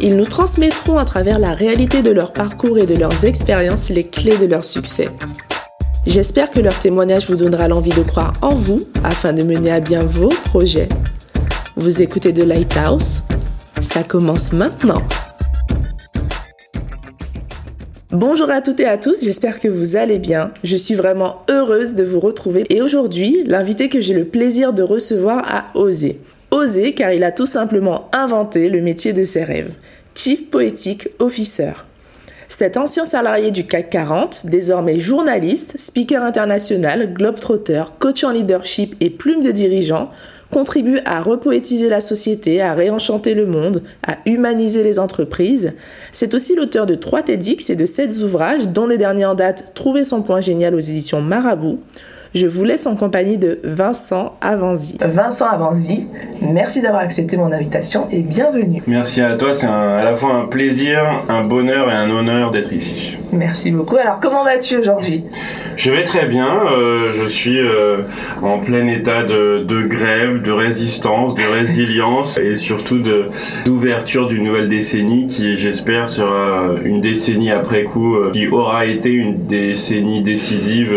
ils nous transmettront à travers la réalité de leur parcours et de leurs expériences les clés de leur succès. J'espère que leur témoignage vous donnera l'envie de croire en vous afin de mener à bien vos projets. Vous écoutez The Lighthouse Ça commence maintenant. Bonjour à toutes et à tous, j'espère que vous allez bien. Je suis vraiment heureuse de vous retrouver et aujourd'hui, l'invité que j'ai le plaisir de recevoir a osé. Car il a tout simplement inventé le métier de ses rêves. Chief Poetic Officer. Cet ancien salarié du CAC 40, désormais journaliste, speaker international, globetrotter, coach en leadership et plume de dirigeant, contribue à repoétiser la société, à réenchanter le monde, à humaniser les entreprises. C'est aussi l'auteur de trois TEDx et de sept ouvrages, dont le dernier en date Trouver son point génial aux éditions Marabout. Je vous laisse en compagnie de Vincent Avanzi. Vincent Avanzi, merci d'avoir accepté mon invitation et bienvenue. Merci à toi, c'est à la fois un plaisir, un bonheur et un honneur d'être ici. Merci beaucoup. Alors comment vas-tu aujourd'hui? Je vais très bien, euh, je suis euh, en plein état de, grève, de résistance, de résilience et surtout d'ouverture d'une nouvelle décennie qui j'espère sera une décennie après coup euh, qui aura été une décennie décisive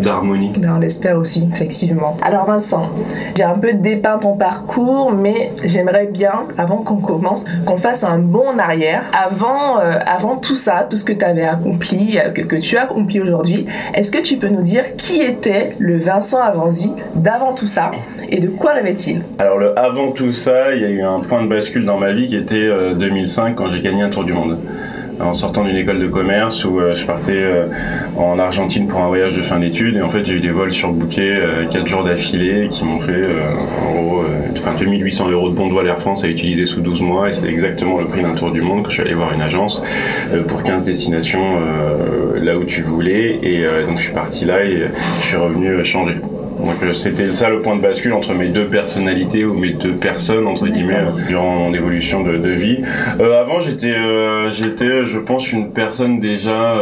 d'harmonie. Ben, on l'espère aussi, effectivement. Alors Vincent, j'ai un peu dépeint ton parcours, mais j'aimerais bien, avant qu'on commence, qu'on fasse un bond en arrière. Avant, euh, avant tout ça, tout ce que tu avais accompli, euh, que, que, tu as accompli aujourd'hui, est-ce que tu peux nous dire qui était le Vincent Avanzi d'avant tout ça et de quoi rêvait-il? Alors le avant tout ça, il y a eu un point de bascule dans ma vie qui était 2005 euh, quand j'ai gagné un tour du monde en sortant d'une école de commerce où euh, je partais euh, en Argentine pour un voyage de fin d'études. Et en fait j'ai eu des vols surbookés euh, 4 jours d'affilée qui m'ont fait en gros enfin 2800 euros de bons vol Air France à utiliser sous 12 mois. Et c'est exactement le prix d'un tour du monde que je suis allé voir une agence pour 15 destinations là où tu voulais. Et donc je suis parti là et je suis revenu changer. Donc euh, c'était ça le point de bascule entre mes deux personnalités ou mes deux personnes entre guillemets euh, durant mon évolution de, vie. Euh, avant j'étais j'étais je pense une personne déjà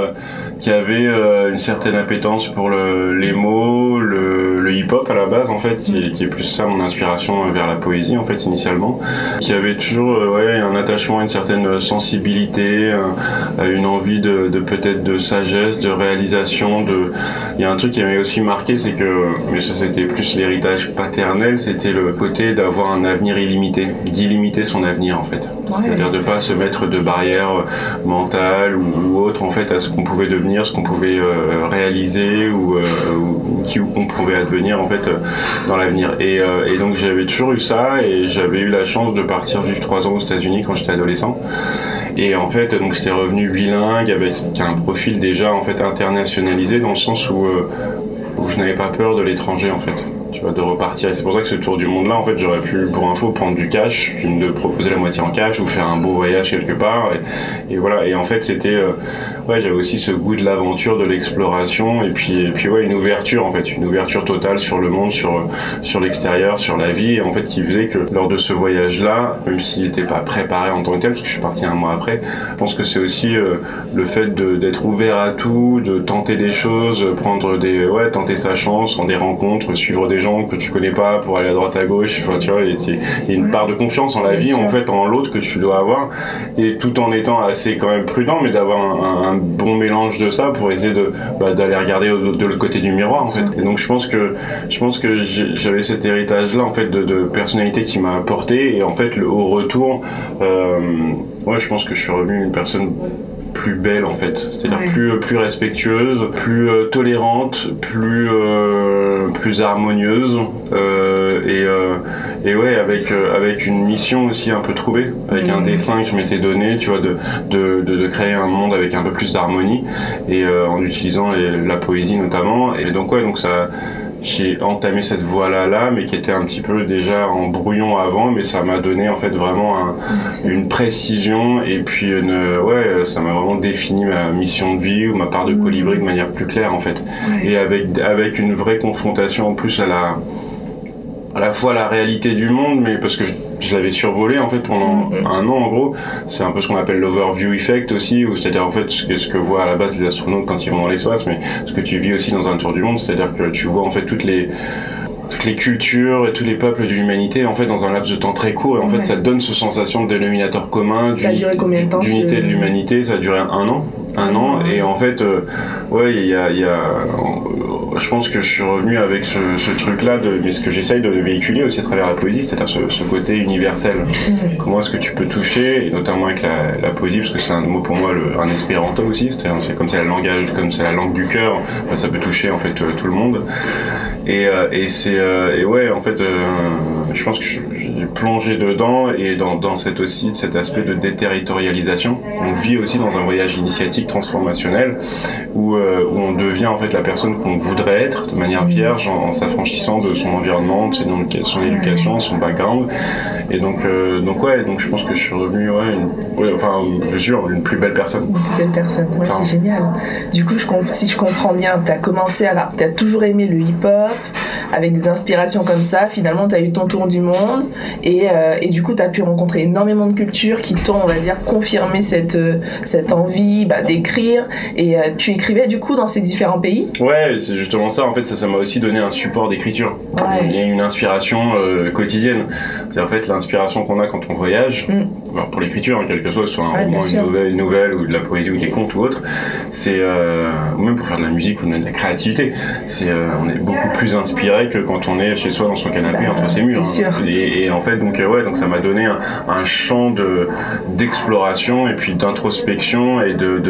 qui avait une certaine appétence pour les mots, le, hip-hop à la base en fait, qui est, plus ça mon inspiration vers la poésie en fait initialement, qui avait toujours ouais un attachement à une certaine sensibilité, une envie de, de peut-être de sagesse, de réalisation, de il y a un truc qui m'avait aussi marqué c'est que ça c'était plus l'héritage paternel, c'était le côté d'avoir un avenir illimité, d'illimiter son avenir en fait. C'est-à-dire de pas se mettre de barrières mentales ou, autres en fait à ce qu'on pouvait devenir, ce qu'on pouvait euh, réaliser ou, euh, ou, qui on pouvait advenir en fait euh, dans l'avenir. Et, et, donc j'avais toujours eu ça et j'avais eu la chance de partir vivre trois ans aux États-Unis quand j'étais adolescent. Et en fait, donc j'étais revenu bilingue avec un profil déjà en fait internationalisé dans le sens où où je n'avais pas peur de l'étranger en fait tu vois, de repartir. Et c'est pour ça que ce tour du monde là, en fait, j'aurais pu, pour info, prendre du cash, me proposer la moitié en cash ou faire un beau voyage quelque part. Et, voilà. Et en fait, c'était, euh, ouais, j'avais aussi ce goût de l'aventure, de l'exploration, et puis, et puis ouais, une ouverture en fait, une ouverture totale sur le monde, sur sur l'extérieur, sur la vie, et en fait, qui faisait que lors de ce voyage là, même s'il n'était pas préparé en tant que tel, parce que je suis parti un mois après, je pense que c'est aussi euh, le fait d'être ouvert à tout, de tenter des choses, prendre des, ouais, tenter sa chance, en des rencontres, suivre des gens que tu connais pas pour aller à droite à gauche. Enfin, tu vois, il y, a une part de confiance en la vie, en fait, en l'autre que tu dois avoir, et tout en étant assez quand même prudent, mais d'avoir un, bon mélange de ça pour essayer de bah, d'aller regarder de, l'autre côté du miroir, en fait. Et donc, je pense que je pense que j'avais cet héritage-là, en fait, de, personnalité qui m'a apporté, et en fait, le, au retour, euh, ouais, je pense que je suis revenu une personne plus belle en fait, c'est-à-dire plus plus respectueuse, plus euh, tolérante, plus euh, plus harmonieuse euh, et et ouais avec avec une mission aussi un peu trouvée, avec un mm. dessin que je m'étais donné, tu vois, de, de, de, créer un monde avec un peu plus d'harmonie et en utilisant la poésie notamment. Et donc ouais donc ça j'ai entamé cette voie-là, là, mais qui était un petit peu déjà en brouillon avant, mais ça m'a donné en fait vraiment un, une précision et puis une, ouais, ça m'a vraiment défini ma mission de vie ou ma part de mm. colibri de manière plus claire en fait, et avec avec une vraie confrontation en plus à la à la fois la réalité du monde, mais parce que je, l'avais survolé en fait pendant mm. un an en gros. C'est un peu ce qu'on appelle l'overview effect aussi, ou c'est-à-dire en fait ce que, ce que voient à la base les astronautes quand ils vont dans l'espace, mais ce que tu vis aussi dans un tour du monde, c'est-à-dire que tu vois en fait toutes les toutes les cultures et tous les peuples de l'humanité en fait dans un laps de temps très court et en fait ça donne ce sensation de dénominateur commun d'unité de l'humanité ça a duré un an un an. Et en fait euh, ouais il y a, y a je pense que je suis revenu avec ce, truc là de mais ce que j'essaye de véhiculer aussi à travers la poésie c'est-à-dire ce, côté universel. Comment est-ce que tu peux toucher et notamment avec la, poésie parce que c'est un mot pour moi le, un espéranto aussi c'est comme c'est la langage comme c'est la langue du cœur bah, ça peut toucher en fait tout le monde. Et, euh, et c'est et ouais en fait je pense que plongé dedans et dans, dans cet aussi cet aspect de déterritorialisation on vit aussi dans un voyage initiatique transformationnel où, euh, où, on devient en fait la personne qu'on voudrait être de manière vierge en, s'affranchissant de son environnement, de son, éducation, son background. Et donc, euh, donc ouais, donc je pense que je suis revenu, ouais, une, enfin, je jure, une plus belle personne. Une plus belle personne, ouais, c'est génial. Du coup, je, si je comprends bien, tu as commencé à, tu as toujours aimé le hip-hop, avec des inspirations comme ça, finalement, tu as eu ton tour du monde et, euh, et du coup, tu as pu rencontrer énormément de cultures qui t'ont, on va dire, confirmé cette, cette envie bah, d'écrire. Et euh, tu écrivais du coup dans ces différents pays? Ouais, c'est justement ça. En fait, ça, ça m'a aussi donné un support d'écriture. Il y a une inspiration euh, quotidienne. C'est en fait l'inspiration qu'on a quand on voyage. Mm. pour l'écriture, hein, quel que soit, soit un roman, une nouvelle, une nouvelle, ou de la poésie, ou des contes ou autre, c'est euh, ou même pour faire de la musique ou de la créativité, c'est on est beaucoup plus inspiré que quand on est chez soi dans son canapé bah, entre ses murs. Hein. Et, en fait, donc ouais, donc ça m'a donné un, un champ de d'exploration et puis d'introspection et de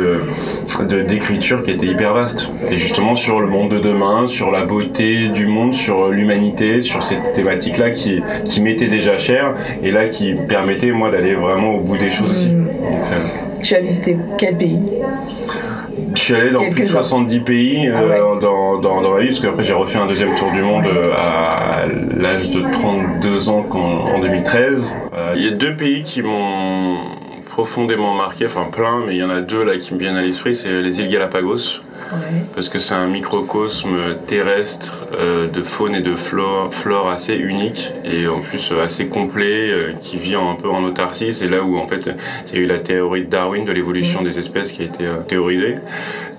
d'écriture qui était hyper vaste. Et justement sur le monde de demain, sur la beauté du monde, sur l'humanité, sur cette thématique-là qui, qui m'était déjà chère et là qui permettait moi d'aller vraiment au bout des choses aussi. Hmm. Euh, tu as visité quel pays? Je suis allé dans plus de 70 pays ah euh, dans, dans, dans, ma vie, parce qu'après j'ai refait un deuxième tour du monde euh, à l'âge de 32 ans en, 2013. Il y a deux pays qui m'ont profondément marqué, enfin plein, mais il y en a deux là qui me viennent à l'esprit, c'est les îles Galapagos. Parce que c'est un microcosme terrestre euh, de faune et de flore, flore, assez unique et en plus euh, assez complet euh, qui vit un peu en autarcie. C'est là où en fait il y a eu la théorie de Darwin de l'évolution des espèces qui a été théorisée.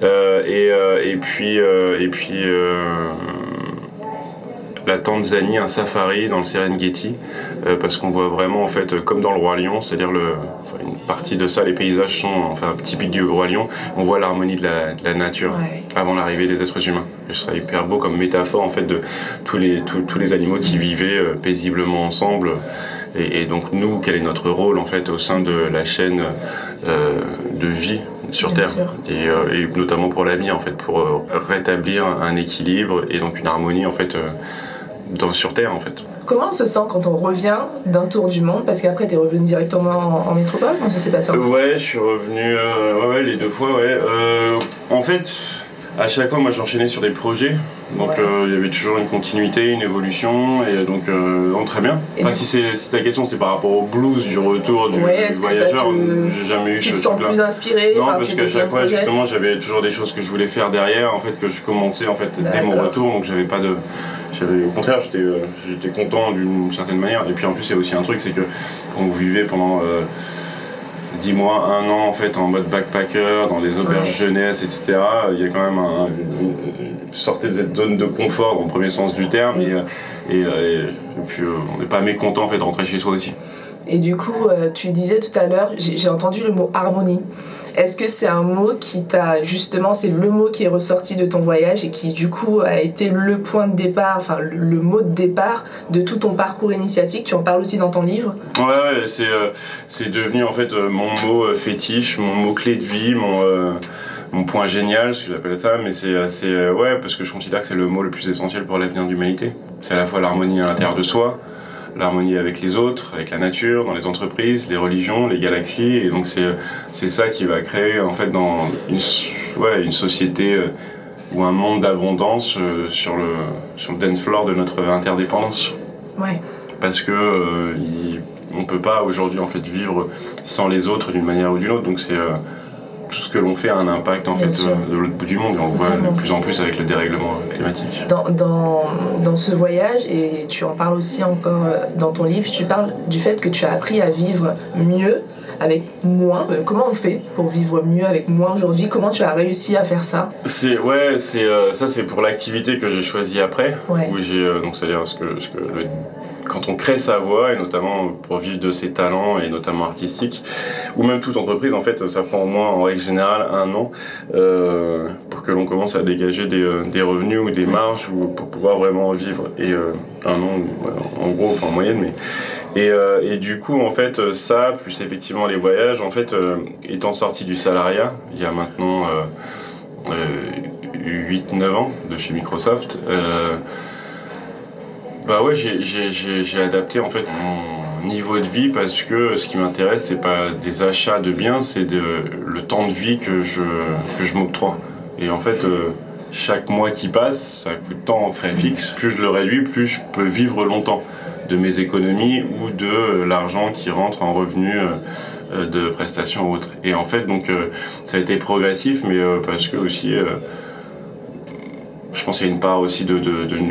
Et, et, puis et puis la Tanzanie, un safari dans le Serengeti, euh, parce qu'on voit vraiment en fait comme dans le roi lion, c'est-à-dire le, une partie de ça, les paysages sont enfin typiques du roi lion. On voit l'harmonie de la, nature avant l'arrivée des êtres humains. je trouve ça hyper beau comme métaphore en fait de tous les tous, les animaux qui vivaient euh, paisiblement ensemble. Et, donc nous, quel est notre rôle en fait au sein de la chaîne euh, de vie sur Terre et, notamment pour l'avenir en fait pour rétablir un équilibre et donc une harmonie en fait dans, sur Terre en fait. Comment on se sent quand on revient d'un tour du monde Parce qu'après, tu es revenu directement en, métropole Comment ça s'est passé Ouais, je suis revenu euh, ouais, les deux fois. Ouais. Euh, en fait, à chaque fois, moi, j'enchaînais sur des projets. Donc, euh, il y avait toujours une continuité, une évolution. Et donc, très bien. Enfin, si, si ta question, c'est par rapport au blues du retour du, voyageur, j'ai jamais eu tu te sens plus inspiré? Non, parce qu'à chaque fois, justement, j'avais toujours des choses que je voulais faire derrière, en fait, que je commençais en fait, dès mon retour. Donc, j'avais pas de au contraire, euh, j'étais content d'une certaine manière. Et puis en plus, il y a aussi un truc, c'est que quand vous vivez pendant 10 euh, mois, un an en fait en mode backpacker, dans des auberges jeunesse, etc., il y a quand même un, sortez de cette zone de confort le premier sens du terme. Et, euh, puis on n'est pas mécontent en fait de rentrer chez soi aussi. Et du coup, tu disais tout à l'heure, j'ai entendu le mot harmonie. Est-ce que c'est un mot qui t'a justement, c'est le mot qui est ressorti de ton voyage et qui du coup a été le point de départ, enfin le, mot de départ de tout ton parcours initiatique? Tu en parles aussi dans ton livre Ouais, ouais c'est, euh, devenu en fait euh, mon mot euh, fétiche, mon mot clé de vie, mon mon point génial, si j'appelle ça, mais c'est assez ouais parce que je considère que c'est le mot le plus essentiel pour l'avenir de l'humanité. C'est à la fois l'harmonie à l'intérieur de soi, l'harmonie avec les autres, avec la nature, dans les entreprises, les religions, les galaxies. Et donc c'est, ça qui va créer en fait dans une, ouais, une société euh, ou un monde d'abondance sur, le, sur le dance floor de notre interdépendance. Ouais. Parce que on peut pas aujourd'hui en fait vivre sans les autres d'une manière ou d'une autre. Donc c'est tout ce que l'on fait a un impact en fait de l'autre bout du monde et on le voit de plus en plus avec le dérèglement climatique. Dans, dans, dans, ce voyage, et tu en parles aussi encore dans ton livre, tu parles du fait que tu as appris à vivre mieux avec moins. Euh, comment on fait pour vivre mieux avec moins aujourd'hui? Comment tu as réussi à faire ça? C'est ouais, c'est euh, ça c'est pour l'activité que j'ai choisie après. Où j'ai euh, donc c'est-à-dire ce que, ce que quand on crée sa voix et notamment pour vivre de ses talents et notamment artistiques ou même toute entreprise en fait ça prend au moins en règle générale un an pour que l'on commence à dégager des, des, revenus ou des marges ou pour pouvoir vraiment vivre et un an en gros enfin en moyenne mais euh, et, du coup, en fait, ça, plus effectivement les voyages, en fait, euh, étant sorti du salariat, il y a maintenant 8-9 euh, ans de chez Microsoft, bah ouais, j'ai adapté en fait mon niveau de vie parce que ce qui m'intéresse, c'est pas des achats de biens, c'est le temps de vie que je, que je m'octroie. Et en fait, chaque mois qui passe, ça coûte tant en frais fixes. Plus je le réduis, plus je peux vivre longtemps de mes économies ou de l'argent qui rentre en revenu euh, euh, de prestations ou autres. Et en fait, donc, euh, ça a été progressif, mais parce que aussi, je pense qu'il y a une part aussi de,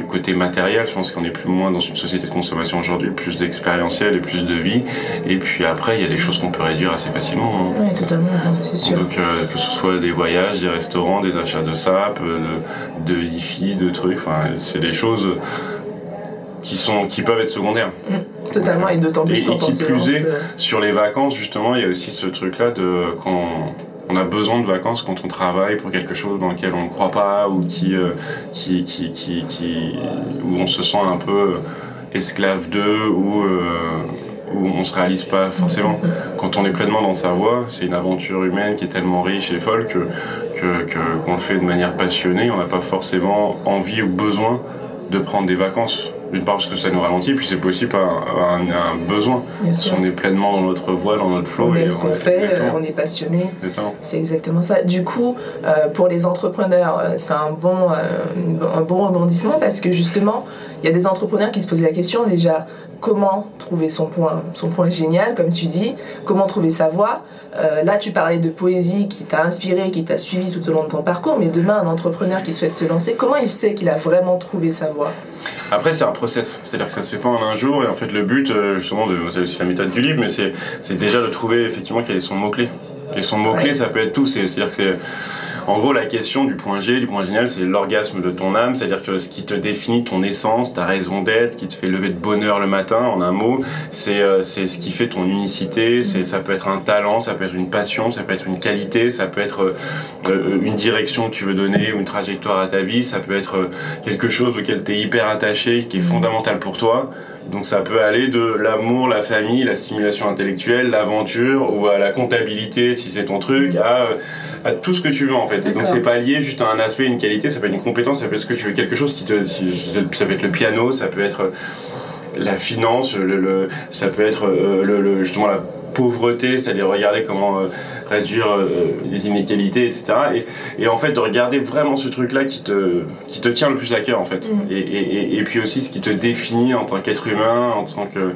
côté matériel. Je pense qu'on est plus moins dans une société de consommation aujourd'hui, plus d'expérientiel et plus de vie. Et puis après, il y a des choses qu'on peut réduire assez facilement. Hein. Oui, totalement, c'est sûr. Donc, que ce soit des voyages, des restaurants, des achats de sap, de, de hi-fi, de trucs, enfin, c'est des choses qui, sont, qui peuvent être secondaires. Mm, totalement, et d'autant plus et, et qui plus est, euh, sur les vacances, justement, il y a aussi ce truc-là de quand on a besoin de vacances quand on travaille pour quelque chose dans lequel on ne croit pas ou qui, euh, qui, qui, qui, où on se sent un peu esclave d'eux ou euh, où on se réalise pas forcément. Quand on est pleinement dans sa voie, c'est une aventure humaine qui est tellement riche et folle que, qu'on le fait de manière passionnée. On n'a pas forcément envie ou besoin de prendre des vacances. D'une part parce que ça nous ralentit, puis c'est possible un, un, besoin. Si on est pleinement dans notre voie, dans notre flow. On aime ce qu'on fait, euh, on est passionné. C'est exactement ça. Du coup, euh, pour les entrepreneurs, euh, c'est un bon, un bon rebondissement parce que justement, il y a des entrepreneurs qui se posaient la question déjà comment trouver son point, son point génial, comme tu dis, comment trouver sa voix. Euh, là, tu parlais de poésie qui t'a inspiré, qui t'a suivi tout au long de ton parcours, mais demain, un entrepreneur qui souhaite se lancer, comment il sait qu'il a vraiment trouvé sa voie? Après, c'est un process, c'est-à-dire que ça se fait pas en un jour, et en fait, le but, euh, justement, c'est aussi la méthode du livre, mais c'est déjà de trouver effectivement quel est son mot-clé. Et son mot-clé, ça peut être tout, c'est-à-dire que c'est en gros, la question du point G, du point génial, c'est l'orgasme de ton âme, c'est-à-dire que ce qui te définit ton essence, ta raison d'être, ce qui te fait lever de bonheur le matin, en un mot, c'est euh, ce qui fait ton unicité. Ça peut être un talent, ça peut être une passion, ça peut être une qualité, ça peut être euh, une direction que tu veux donner ou une trajectoire à ta vie, ça peut être quelque chose auquel tu es hyper attaché, qui est fondamental pour toi. Donc ça peut aller de l'amour, la famille, la stimulation intellectuelle, l'aventure ou à la comptabilité si c'est ton truc, à, à, tout ce que tu veux en fait. Et donc c'est pas lié juste à un aspect, une qualité, ça peut être une compétence, ça peut être ce que tu veux, quelque chose qui te, ça peut être le piano, ça peut être la finance, le, ça peut être euh, le, justement la pauvreté, c'est-à-dire regarder comment euh, réduire euh, les inégalités, etc. Et, et, en fait, de regarder vraiment ce truc-là qui te, qui te tient le plus à cœur, en fait. Mm. Et, et, et, puis aussi ce qui te définit en tant qu'être humain, en tant que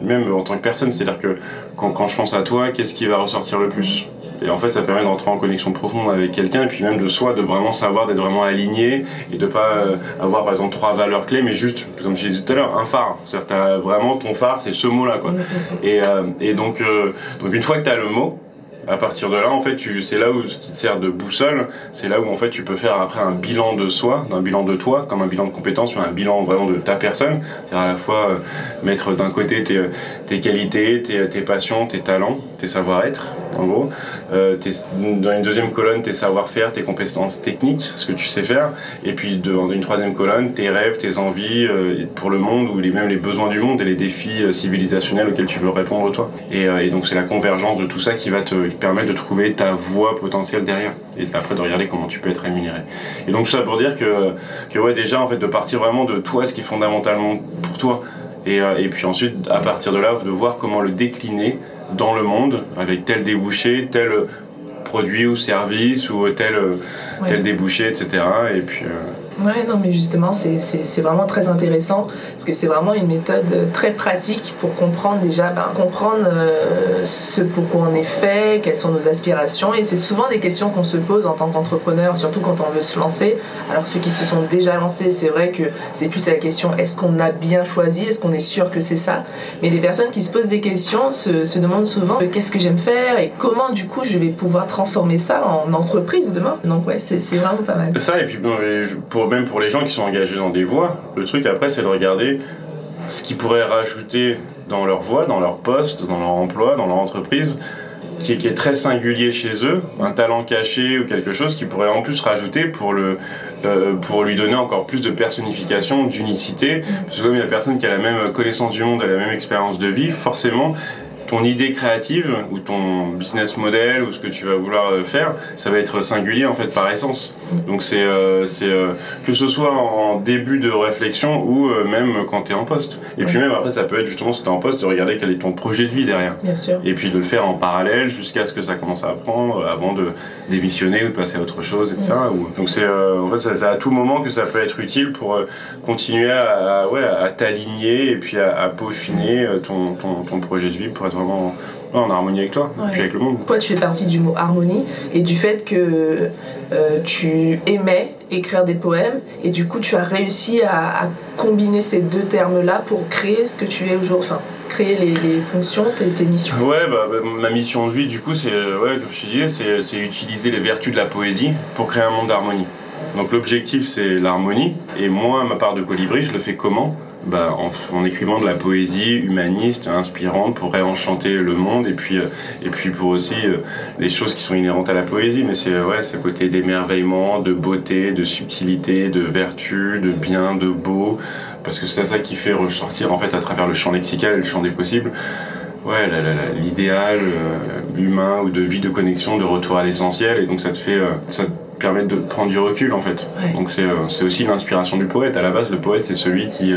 même en tant que personne, c'est-à-dire que quand, quand, je pense à toi, qu'est-ce qui va ressortir le plus? Et en fait, ça permet d'entrer en connexion profonde avec quelqu'un, et puis même de soi, de vraiment savoir, d'être vraiment aligné, et de pas euh, avoir par exemple trois valeurs clés, mais juste, comme je disais tout à l'heure, un phare. C'est-à-dire, vraiment ton phare, c'est ce mot-là, quoi. Mm, mm, mm. Et, euh, et donc, euh, donc, une fois que tu as le mot, à partir de là, en fait, c'est là où ce qui te sert de boussole, c'est là où en fait tu peux faire après un bilan de soi, d'un bilan de toi, comme un bilan de compétences, mais un bilan vraiment de ta personne. C'est-à-dire à la fois euh, mettre d'un côté tes, tes qualités, tes, tes, passions, tes talents, tes savoir-être, en gros. Euh, dans une deuxième colonne, tes savoir-faire, tes compétences techniques, ce que tu sais faire. Et puis dans une troisième colonne, tes rêves, tes envies euh, pour le monde, ou même les besoins du monde et les défis euh, civilisationnels auxquels tu veux répondre toi. Et donc c'est la convergence de tout ça qui va te permettre de trouver ta voie potentielle derrière et après de regarder comment tu peux être rémunéré. Et donc tout ça pour dire que, que ouais déjà en fait de partir vraiment de toi ce qui est fondamentalement pour toi et, euh, et puis ensuite à partir de là de voir comment le décliner dans le monde avec tel débouché, tel produit ou service ou tel, tel débouché, etc. Et puis. Ouais, non, mais justement, c'est vraiment très intéressant parce que c'est vraiment une méthode très pratique pour comprendre déjà, ben, comprendre euh, ce pourquoi on est fait, quelles sont nos aspirations. Et c'est souvent des questions qu'on se pose en tant qu'entrepreneur, surtout quand on veut se lancer. Alors, ceux qui se sont déjà lancés, c'est vrai que c'est plus la question est-ce qu'on a bien choisi Est-ce qu'on est sûr que c'est ça? Mais les personnes qui se posent des questions se, se demandent souvent euh, qu'est-ce que j'aime faire et comment, du coup, je vais pouvoir transformer ça en entreprise demain? Donc, ouais, c'est vraiment pas mal. Ça, et puis même pour les gens qui sont engagés dans des voies, le truc après, c'est de regarder ce qu'ils pourraient rajouter dans leur voie, dans leur poste, dans leur emploi, dans leur entreprise, qui est, qui est, très singulier chez eux, un talent caché ou quelque chose qui pourrait en plus rajouter pour, le, euh, pour lui donner encore plus de personnification, d'unicité. Parce que comme il y a personne qui a la même connaissance du monde, a la même expérience de vie, forcément, ton idée créative ou ton business model ou ce que tu vas vouloir euh, faire, ça va être singulier en fait par essence. Donc c'est euh, euh, que ce soit en début de réflexion ou même quand tu es en poste. Et puis même après ça peut être justement si tu es en poste de regarder quel est ton projet de vie derrière. Bien sûr. Et puis de le faire en parallèle jusqu'à ce que ça commence à apprendre avant de démissionner ou de passer à autre chose etc. Donc c'est en fait c'est à tout moment que ça peut être utile pour continuer à, ouais, à t'aligner et puis à, peaufiner ton, ton, ton projet de vie pour être en harmonie avec toi, et puis avec le monde. Toi, tu fais partie du mot harmonie et du fait que euh, tu aimais écrire des poèmes et du coup, tu as réussi à, combiner ces deux termes-là pour créer ce que tu es aujourd'hui. Enfin, créer les, fonctions, tes, tes, missions? Ouais, bah, bah, ma mission de vie, du coup, c'est, ouais, comme je te disais, c'est utiliser les vertus de la poésie pour créer un monde d'harmonie. Donc l'objectif c'est l'harmonie et moi ma part de colibri je le fais comment? Bah, en, écrivant de la poésie humaniste, inspirante pour réenchanter le monde et puis, euh, et puis pour aussi euh, des choses qui sont inhérentes à la poésie. Mais c'est ouais, ce côté d'émerveillement, de beauté, de subtilité, de vertu, de bien, de beau. Parce que c'est ça qui fait ressortir en fait à travers le champ lexical et le champ des possibles. Ouais, l'idéal euh, humain ou de vie de connexion, de retour à l'essentiel. Et donc ça te fait, permet de prendre du recul en fait. Donc c'est aussi l'inspiration du poète. À la base, le poète c'est celui qui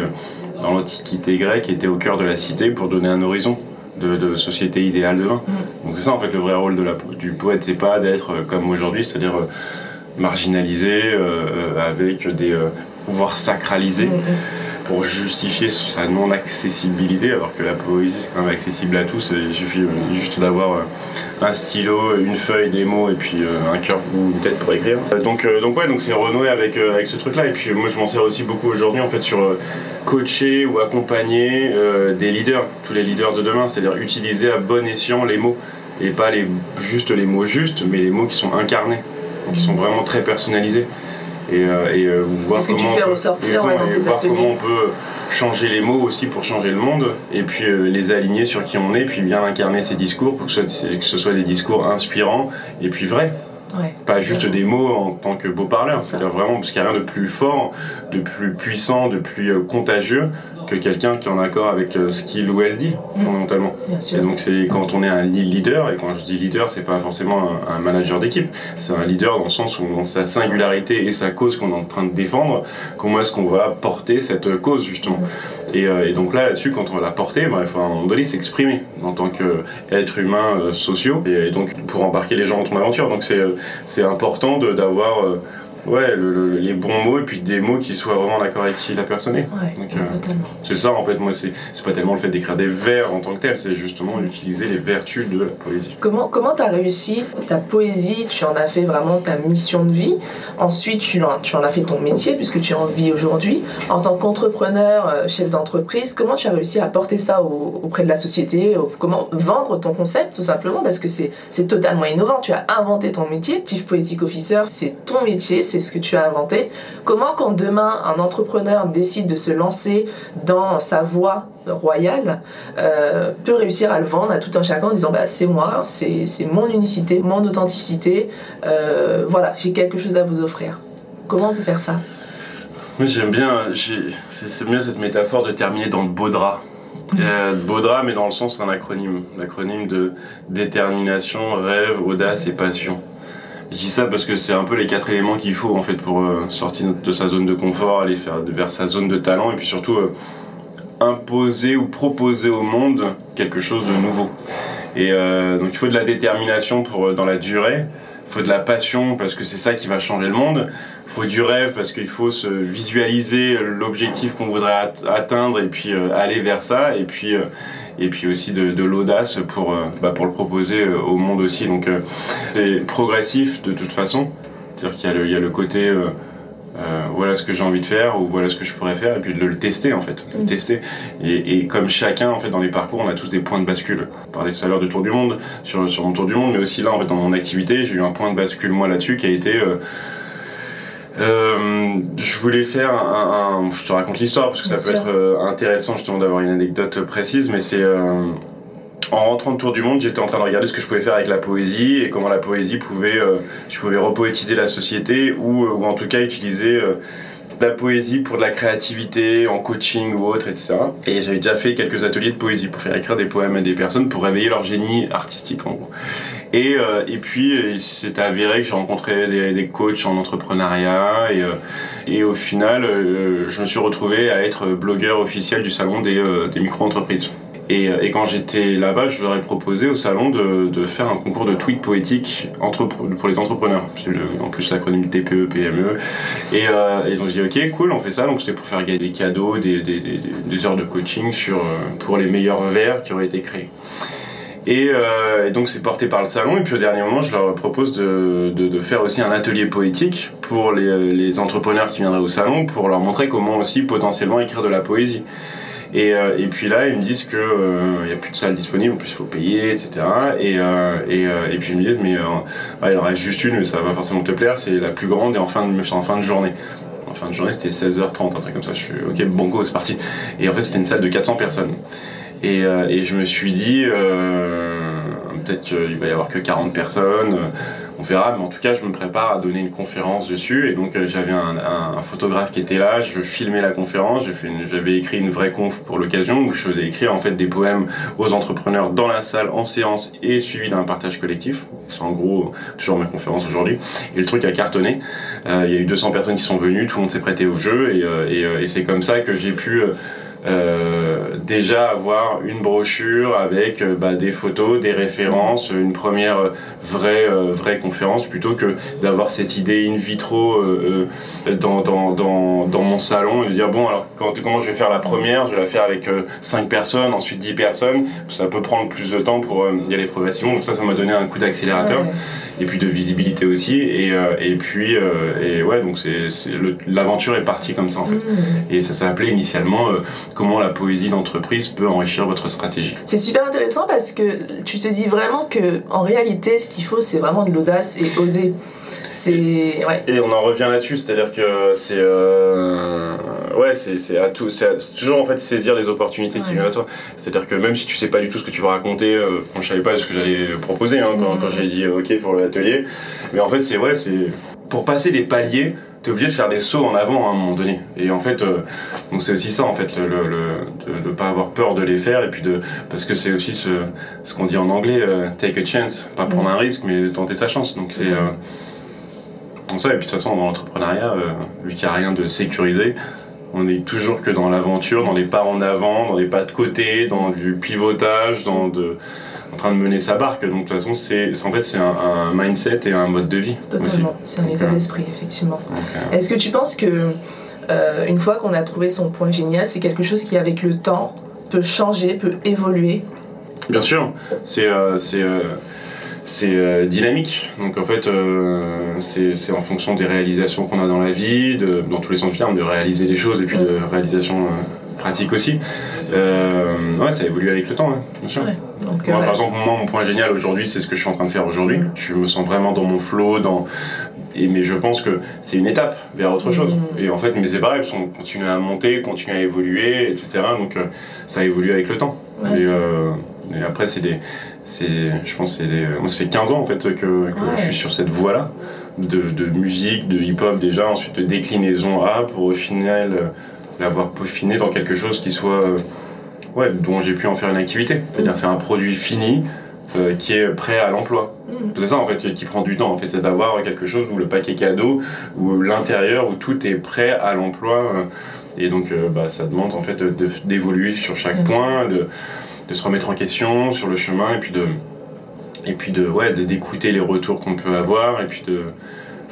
dans l'Antiquité grecque, était au cœur de la cité pour donner un horizon de, société idéale demain. Mm. Donc c'est ça en fait le vrai rôle de la, du poète, c'est pas d'être euh, comme aujourd'hui, c'est-à-dire euh, marginalisé, euh, avec des pouvoirs sacralisés. Mm, mm pour justifier sa non-accessibilité, alors que la poésie c'est quand même accessible à tous, il suffit euh, juste d'avoir euh, un stylo, une feuille, des mots et puis euh, un cœur ou une tête pour écrire. Donc, donc ouais, donc c'est renouer avec, avec ce truc-là. Et puis moi je m'en sers aussi beaucoup aujourd'hui en fait sur coacher ou accompagner des leaders, tous les leaders de demain, c'est-à-dire utiliser à bon escient les mots et pas les, juste les mots justes, mais les mots qui sont incarnés, qui sont vraiment très personnalisés et, euh, et euh, voir ce que comment tu fais ressortir dans tes voir comment on peut changer les mots aussi pour changer le monde et puis euh, les aligner sur qui on est puis bien incarner ces discours pour que ce, soit, que ce soit des discours inspirants et puis vrais. Pas juste des mots en tant que beau parleur, c'est-à-dire vraiment parce qu'il n'y a rien de plus fort, de plus puissant, de plus euh, contagieux que quelqu'un qui est en accord avec euh, ce qu'il ou elle dit, mm. fondamentalement. Et donc c'est quand on est un leader, et quand je dis leader, c'est pas forcément un, manager d'équipe, c'est un leader dans le sens où sa singularité et sa cause qu'on est en train de défendre, comment est-ce qu'on va porter cette cause justement. Mm. Euh, et, donc là, là-dessus, quand on va la porter, bah, il faut à un moment donné s'exprimer en tant qu'être humain euh, sociaux, et, donc pour embarquer les gens dans ton aventure. Donc c'est euh, important d'avoir ouais, les bons mots et puis des mots qui soient vraiment d'accord avec qui la personne est. Euh, c'est ça en fait, moi c'est pas tellement le fait d'écrire des vers en tant que tel, c'est justement d'utiliser les vertus de la poésie. Comment comment t'as réussi ta poésie, tu en as fait vraiment ta mission de vie. Ensuite tu en, tu en as fait ton métier puisque tu en vis aujourd'hui. En tant qu'entrepreneur, euh, chef d'entreprise, comment tu as réussi à porter ça auprès de la société Comment vendre ton concept tout simplement? Parce que c'est totalement innovant. Tu as inventé ton métier, Chief Poetic Officer, c'est ton métier, c'est ce que tu as inventé. Comment quand demain un entrepreneur décide de se lancer dans sa voie royale, euh, peut réussir à le vendre à tout un chacun en disant bah, c'est moi, c'est mon unicité, mon authenticité, euh, voilà, j'ai quelque chose à vous offrir. Comment on peut faire ça? Moi j'aime bien, c'est bien cette métaphore de terminer dans le beau drap. Euh, beau drap, mais dans le sens d'un acronyme. L'acronyme de détermination, rêve, audace et passion. Je dis ça parce que c'est un peu les quatre éléments qu'il faut en fait pour euh, sortir de sa zone de confort, aller faire, vers sa zone de talent et puis surtout euh, imposer ou proposer au monde quelque chose de nouveau. Et donc il faut de la détermination pour dans la durée. Il faut de la passion parce que c'est ça qui va changer le monde. Il faut du rêve parce qu'il faut se visualiser l'objectif qu'on voudrait atteindre et puis aller vers ça. Et puis et puis aussi de, l'audace pour, euh, bah, pour le proposer euh, au monde aussi. Donc euh, c'est progressif de toute façon. C'est-à-dire qu'il y, a le côté voilà ce que j'ai envie de faire ou voilà ce que je pourrais faire et puis de le tester en fait. Le mm. tester. Et, comme chacun en fait dans les parcours, on a tous des points de bascule. On parlait tout à l'heure de tour du monde, sur, sur mon tour du monde, mais aussi là en fait dans mon activité, j'ai eu un point de bascule moi là-dessus qui a été euh, je voulais faire un, Je te raconte l'histoire parce que ça peut être euh, intéressant justement d'avoir une anecdote précise, mais c'est. Euh, en rentrant de Tour du Monde, j'étais en train de regarder ce que je pouvais faire avec la poésie et comment la poésie pouvait. tu pouvais repoétiser la société ou, ou en tout cas utiliser la poésie pour de la créativité, en coaching ou autre, etc. Et j'avais déjà fait quelques ateliers de poésie pour faire écrire des poèmes à des personnes pour réveiller leur génie artistique en gros. Et, euh, et puis, c'est avéré que j'ai rencontré des, coachs en entrepreneuriat et, euh, au final, euh, je me suis retrouvé à être blogueur officiel du salon des, micro-entreprises. Et, quand j'étais là-bas, je leur ai proposé au salon de, faire un concours de tweets poétiques pour les entrepreneurs. en plus l'acronyme TPE, PME. Et, euh, ils ont dit ok, cool, on fait ça. Donc c'était pour faire gagner des cadeaux, des, des, heures de coaching sur, pour les meilleurs verres qui auraient été créés. Euh, et, donc c'est porté par le salon. Et puis au dernier moment, je leur propose de, de, faire aussi un atelier poétique pour les, entrepreneurs qui viendraient au salon, pour leur montrer comment aussi potentiellement écrire de la poésie. Et, euh, et puis là, ils me disent qu'il n'y euh, a plus de salle disponible, en plus il faut payer, etc. Et, et, et, puis ils me disent, mais il en reste juste une, mais ça va forcément te plaire, c'est la plus grande et en fin de, en fin de journée en fin de journée, c'était 16h30, un truc comme ça. Je suis ok, banco, c'est parti. Et en fait, c'était une salle de 400 personnes. Et, euh, et, je me suis dit, euh, peut-être qu'il va y avoir que 40 personnes, euh, on verra, mais en tout cas, je me prépare à donner une conférence dessus. Et donc, j'avais un, un, photographe qui était là, je filmais la conférence, j'avais écrit une vraie conf pour l'occasion où je faisais écrire en fait des poèmes aux entrepreneurs dans la salle, en séance et suivi d'un partage collectif. C'est en gros toujours ma conférence aujourd'hui. Et le truc a cartonné. Il y a eu 200 personnes qui sont venues, tout le monde s'est prêté au jeu et, et, et c'est comme ça que j'ai pu euh, déjà avoir une brochure avec euh, bah, des photos, des références, une première euh, vraie, vraie conférence plutôt que d'avoir cette idée in vitro dans, dans, dans, dans, mon salon et de dire bon alors quand, comment je vais faire la première, je vais la faire avec 5 personnes, ensuite 10 personnes, ça peut prendre plus de temps pour y aller progressivement, donc ça ça m'a donné un coup d'accélérateur et puis de visibilité aussi. Et, et puis et ouais donc c'est l'aventure est partie comme ça en fait. Mmh. et ça s'appelait initialement comment la poésie d'entreprise peut enrichir votre stratégie. C'est super intéressant parce que tu te dis vraiment que en réalité, ce qu'il faut, c'est vraiment de l'audace et oser. Et, ouais. et on en revient là-dessus, c'est-à-dire que c'est euh, ouais, c'est à tout, c'est toujours en fait saisir les opportunités qui viennent à toi. C'est-à-dire que même si tu sais pas du tout ce que tu vas raconter, euh, je savais pas ce que j'allais proposer hein, quand, quand j'ai dit ok pour l'atelier, mais en fait c'est vrai, c'est pour passer des paliers obligé de faire des sauts en avant à un moment donné. Et en fait, euh, donc c'est aussi ça, en fait, le, de ne pas avoir peur de les faire, et puis de, parce que c'est aussi ce, ce qu'on dit en anglais, euh, take a chance, pas prendre un risque, mais tenter sa chance. Donc c'est euh, ça, et puis de toute façon, dans l'entrepreneuriat, vu qu'il n'y a rien de sécurisé, on est toujours que dans l'aventure, dans les pas en avant, dans les pas de côté, dans du pivotage, dans de en train de mener sa barque. Donc de toute façon, c'est en fait c'est un, mindset et un mode de vie. Totalement, c'est un état d'esprit effectivement. Est-ce que tu penses que euh, une fois qu'on a trouvé son point génial, c'est quelque chose qui avec le temps peut changer, peut évoluer? Bien sûr, c'est euh, c'est euh, dynamique. Donc en fait, c'est en fonction des réalisations qu'on a dans la vie, de, dans tous les sens du terme, de réaliser des choses et puis de réalisation pratique aussi. ouais, ça évolue avec le temps, hein, bien sûr. Moi, par exemple, moi, mon point génial aujourd'hui, c'est ce que je suis en train de faire aujourd'hui. Mm. Je me sens vraiment dans mon flow, dans. Et, mais je pense que c'est une étape vers autre chose. Mm. Et en fait, mais c'est pareil, on continue à monter, continue à évoluer, etc. Donc ça évolue avec le temps. et, après, c'est des. Je pense c'est Moi, ça fait 15 ans en fait que, je suis sur cette voie-là de, de, musique, de hip-hop déjà, ensuite de déclinaison A pour au final l'avoir peaufiné dans quelque chose qui soit euh, ouais, dont j'ai pu en faire une activité. C'est-à-dire mm. c'est un produit fini euh, qui est prêt à l'emploi. Mm. C'est ça en fait qui prend du temps en fait, c'est d'avoir quelque chose où le paquet cadeau, où l'intérieur, où tout est prêt à l'emploi. Euh, et donc bah, ça demande en fait d'évoluer sur chaque point, de, de se remettre en question sur le chemin et puis de et puis de ouais d'écouter les retours qu'on peut avoir et puis de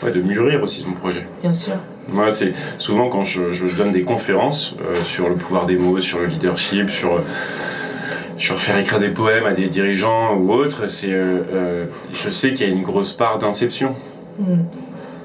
ouais, de mûrir aussi son projet. Bien sûr. Moi, c'est souvent quand je, je, donne des conférences sur le pouvoir des mots, sur le leadership, sur sur faire écrire des poèmes à des dirigeants ou autres, c'est, euh, euh, je sais qu'il y a une grosse part d'inception. Mm.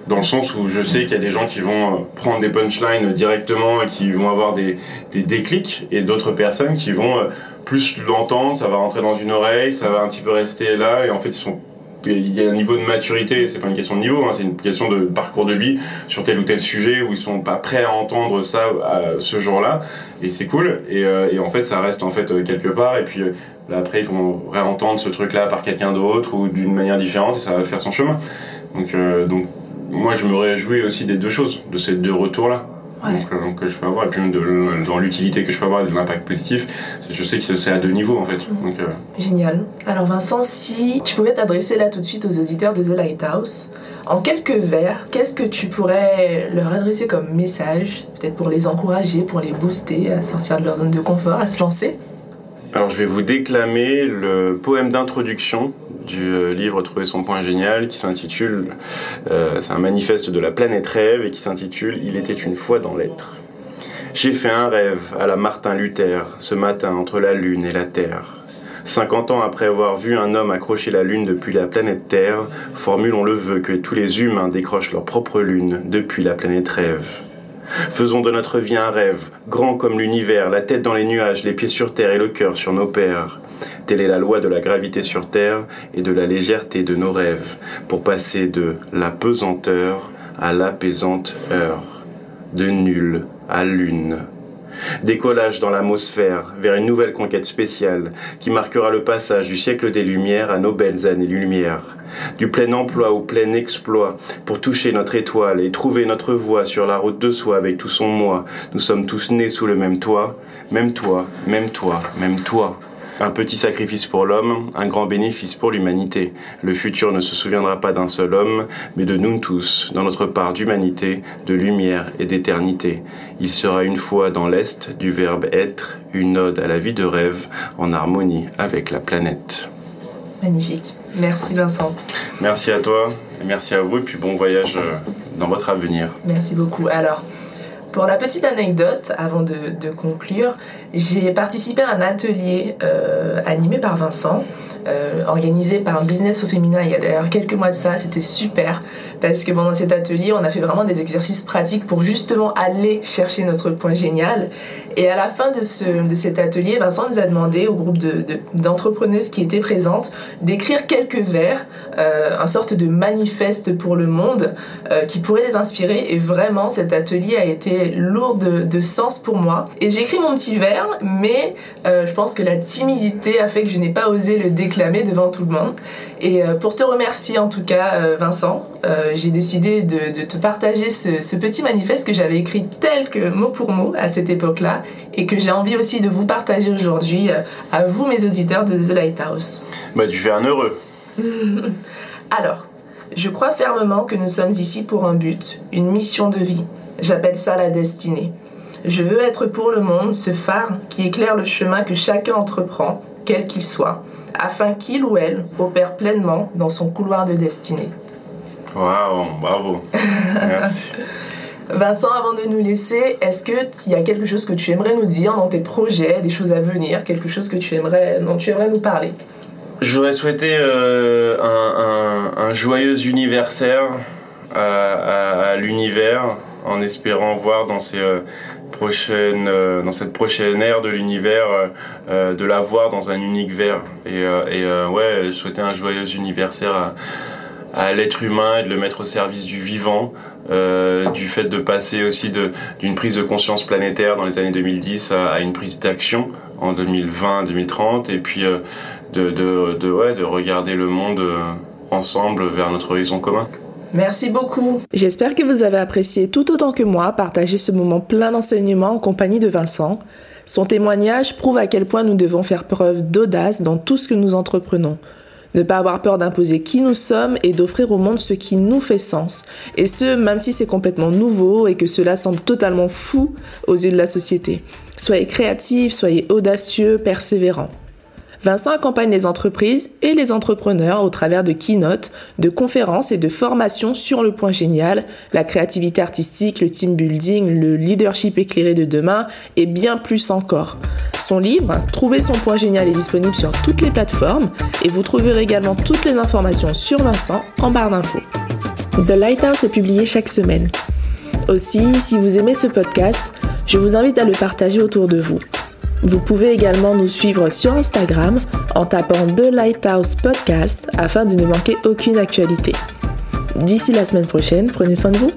Dans le sens où je sais qu'il y a des gens qui vont euh, prendre des punchlines directement et qui vont avoir des, des déclics, et d'autres personnes qui vont plus l'entendre, ça va rentrer dans une oreille, ça va un petit peu rester là, et en fait ils sont il y a un niveau de maturité, c'est pas une question de niveau, hein, c'est une question de parcours de vie sur tel ou tel sujet où ils sont pas prêts à entendre ça ce jour-là, et c'est cool. Et, euh, et, en fait, ça reste en fait euh, quelque part, et puis euh, après, ils vont réentendre ce truc-là par quelqu'un d'autre ou d'une manière différente, et ça va faire son chemin. Donc, donc moi, je me réjouis aussi des deux choses, de ces deux retours-là. Donc, je peux avoir, et puis même dans l'utilité que je peux avoir de l'impact positif, je sais que c'est à deux niveaux en fait. Mhm. Donc, Génial. Alors Vincent, si tu pouvais t'adresser là tout de suite aux auditeurs de The Lighthouse, en quelques vers, qu'est-ce que tu pourrais leur adresser comme message, peut-être pour les encourager, pour les booster à sortir de leur zone de confort, à se lancer? Alors je vais vous déclamer le poème d'introduction du euh, livre Trouver son point génial qui s'intitule, euh, c'est un manifeste de la planète rêve et qui s'intitule Il était une fois dans l'être. J'ai fait un rêve à la Martin Luther ce matin entre la Lune et la Terre. 50 ans après avoir vu un homme accrocher la Lune depuis la planète Terre, formulons le vœu que tous les humains décrochent leur propre Lune depuis la planète rêve. Faisons de notre vie un rêve, grand comme l'univers, la tête dans les nuages, les pieds sur terre et le cœur sur nos pères. Telle est la loi de la gravité sur terre et de la légèreté de nos rêves, pour passer de la pesanteur à l'apaisante heure, de nul à lune. Décollage dans l'atmosphère vers une nouvelle conquête spéciale qui marquera le passage du siècle des Lumières à nos belles années-lumière. Du plein emploi au plein exploit pour toucher notre étoile et trouver notre voie sur la route de soi avec tout son moi. Nous sommes tous nés sous le même toit, même toi, même toi, même toi. Un petit sacrifice pour l'homme, un grand bénéfice pour l'humanité. Le futur ne se souviendra pas d'un seul homme, mais de nous tous, dans notre part d'humanité, de lumière et d'éternité. Il sera une fois dans l'Est du verbe être, une ode à la vie de rêve, en harmonie avec la planète. Magnifique. Merci Vincent. Merci à toi, et merci à vous, et puis bon voyage euh, dans votre avenir. Merci beaucoup. Alors, pour la petite anecdote, avant de, conclure, j'ai participé à un atelier euh, animé par Vincent, euh, organisé par un business au féminin. Il y a d'ailleurs quelques mois de ça, c'était super parce que pendant cet atelier, on a fait vraiment des exercices pratiques pour justement aller chercher notre point génial. Et à la fin de, ce, de cet atelier, Vincent nous a demandé au groupe d'entrepreneuses de, qui étaient présentes d'écrire quelques vers, euh, un sorte de manifeste pour le monde euh, qui pourrait les inspirer. Et vraiment, cet atelier a été lourd de, sens pour moi. Et j'ai écrit mon petit vers, mais euh, je pense que la timidité a fait que je n'ai pas osé le déclamer devant tout le monde. Et euh, pour te remercier en tout cas, euh, Vincent, euh, j'ai décidé de, te partager ce, petit manifeste que j'avais écrit tel que mot pour mot à cette époque-là et que j'ai envie aussi de vous partager aujourd'hui à vous, mes auditeurs de The Lighthouse. Bah, tu fais un heureux. Alors, je crois fermement que nous sommes ici pour un but, une mission de vie. J'appelle ça la destinée. Je veux être pour le monde ce phare qui éclaire le chemin que chacun entreprend, quel qu'il soit afin qu'il ou elle opère pleinement dans son couloir de destinée. Waouh, bravo. Merci. Vincent, avant de nous laisser, est-ce qu'il y a quelque chose que tu aimerais nous dire dans tes projets, des choses à venir, quelque chose que tu aimerais, dont tu aimerais nous parler? Je voudrais souhaiter euh, un, joyeux anniversaire à, l'univers en espérant voir dans ces, euh, prochaine, euh, dans cette prochaine ère de l'univers, euh, euh, de la voir dans un unique verre. Et, et ouais, souhaiter un joyeux anniversaire à, l'être humain et de le mettre au service du vivant, du fait de passer aussi d'une prise de conscience planétaire dans les années 2010 à, une prise d'action en 2020-2030, et puis de, de, ouais, de regarder le monde ensemble vers notre horizon commun. Merci beaucoup. J'espère que vous avez apprécié tout autant que moi partager ce moment plein d'enseignements en compagnie de Vincent. Son témoignage prouve à quel point nous devons faire preuve d'audace dans tout ce que nous entreprenons. Ne pas avoir peur d'imposer qui nous sommes et d'offrir au monde ce qui nous fait sens. Et ce, même si c'est complètement nouveau et que cela semble totalement fou aux yeux de la société. Soyez créatifs, soyez audacieux, persévérants. Vincent accompagne les entreprises et les entrepreneurs au travers de keynotes, de conférences et de formations sur le point génial, la créativité artistique, le team building, le leadership éclairé de demain et bien plus encore. Son livre, Trouver son point génial, est disponible sur toutes les plateformes et vous trouverez également toutes les informations sur Vincent en barre d'infos. The Lighthouse est publié chaque semaine. Aussi, si vous aimez ce podcast, je vous invite à le partager autour de vous. Vous pouvez également nous suivre sur Instagram en tapant The Lighthouse Podcast afin de ne manquer aucune actualité. D'ici la semaine prochaine, prenez soin de vous.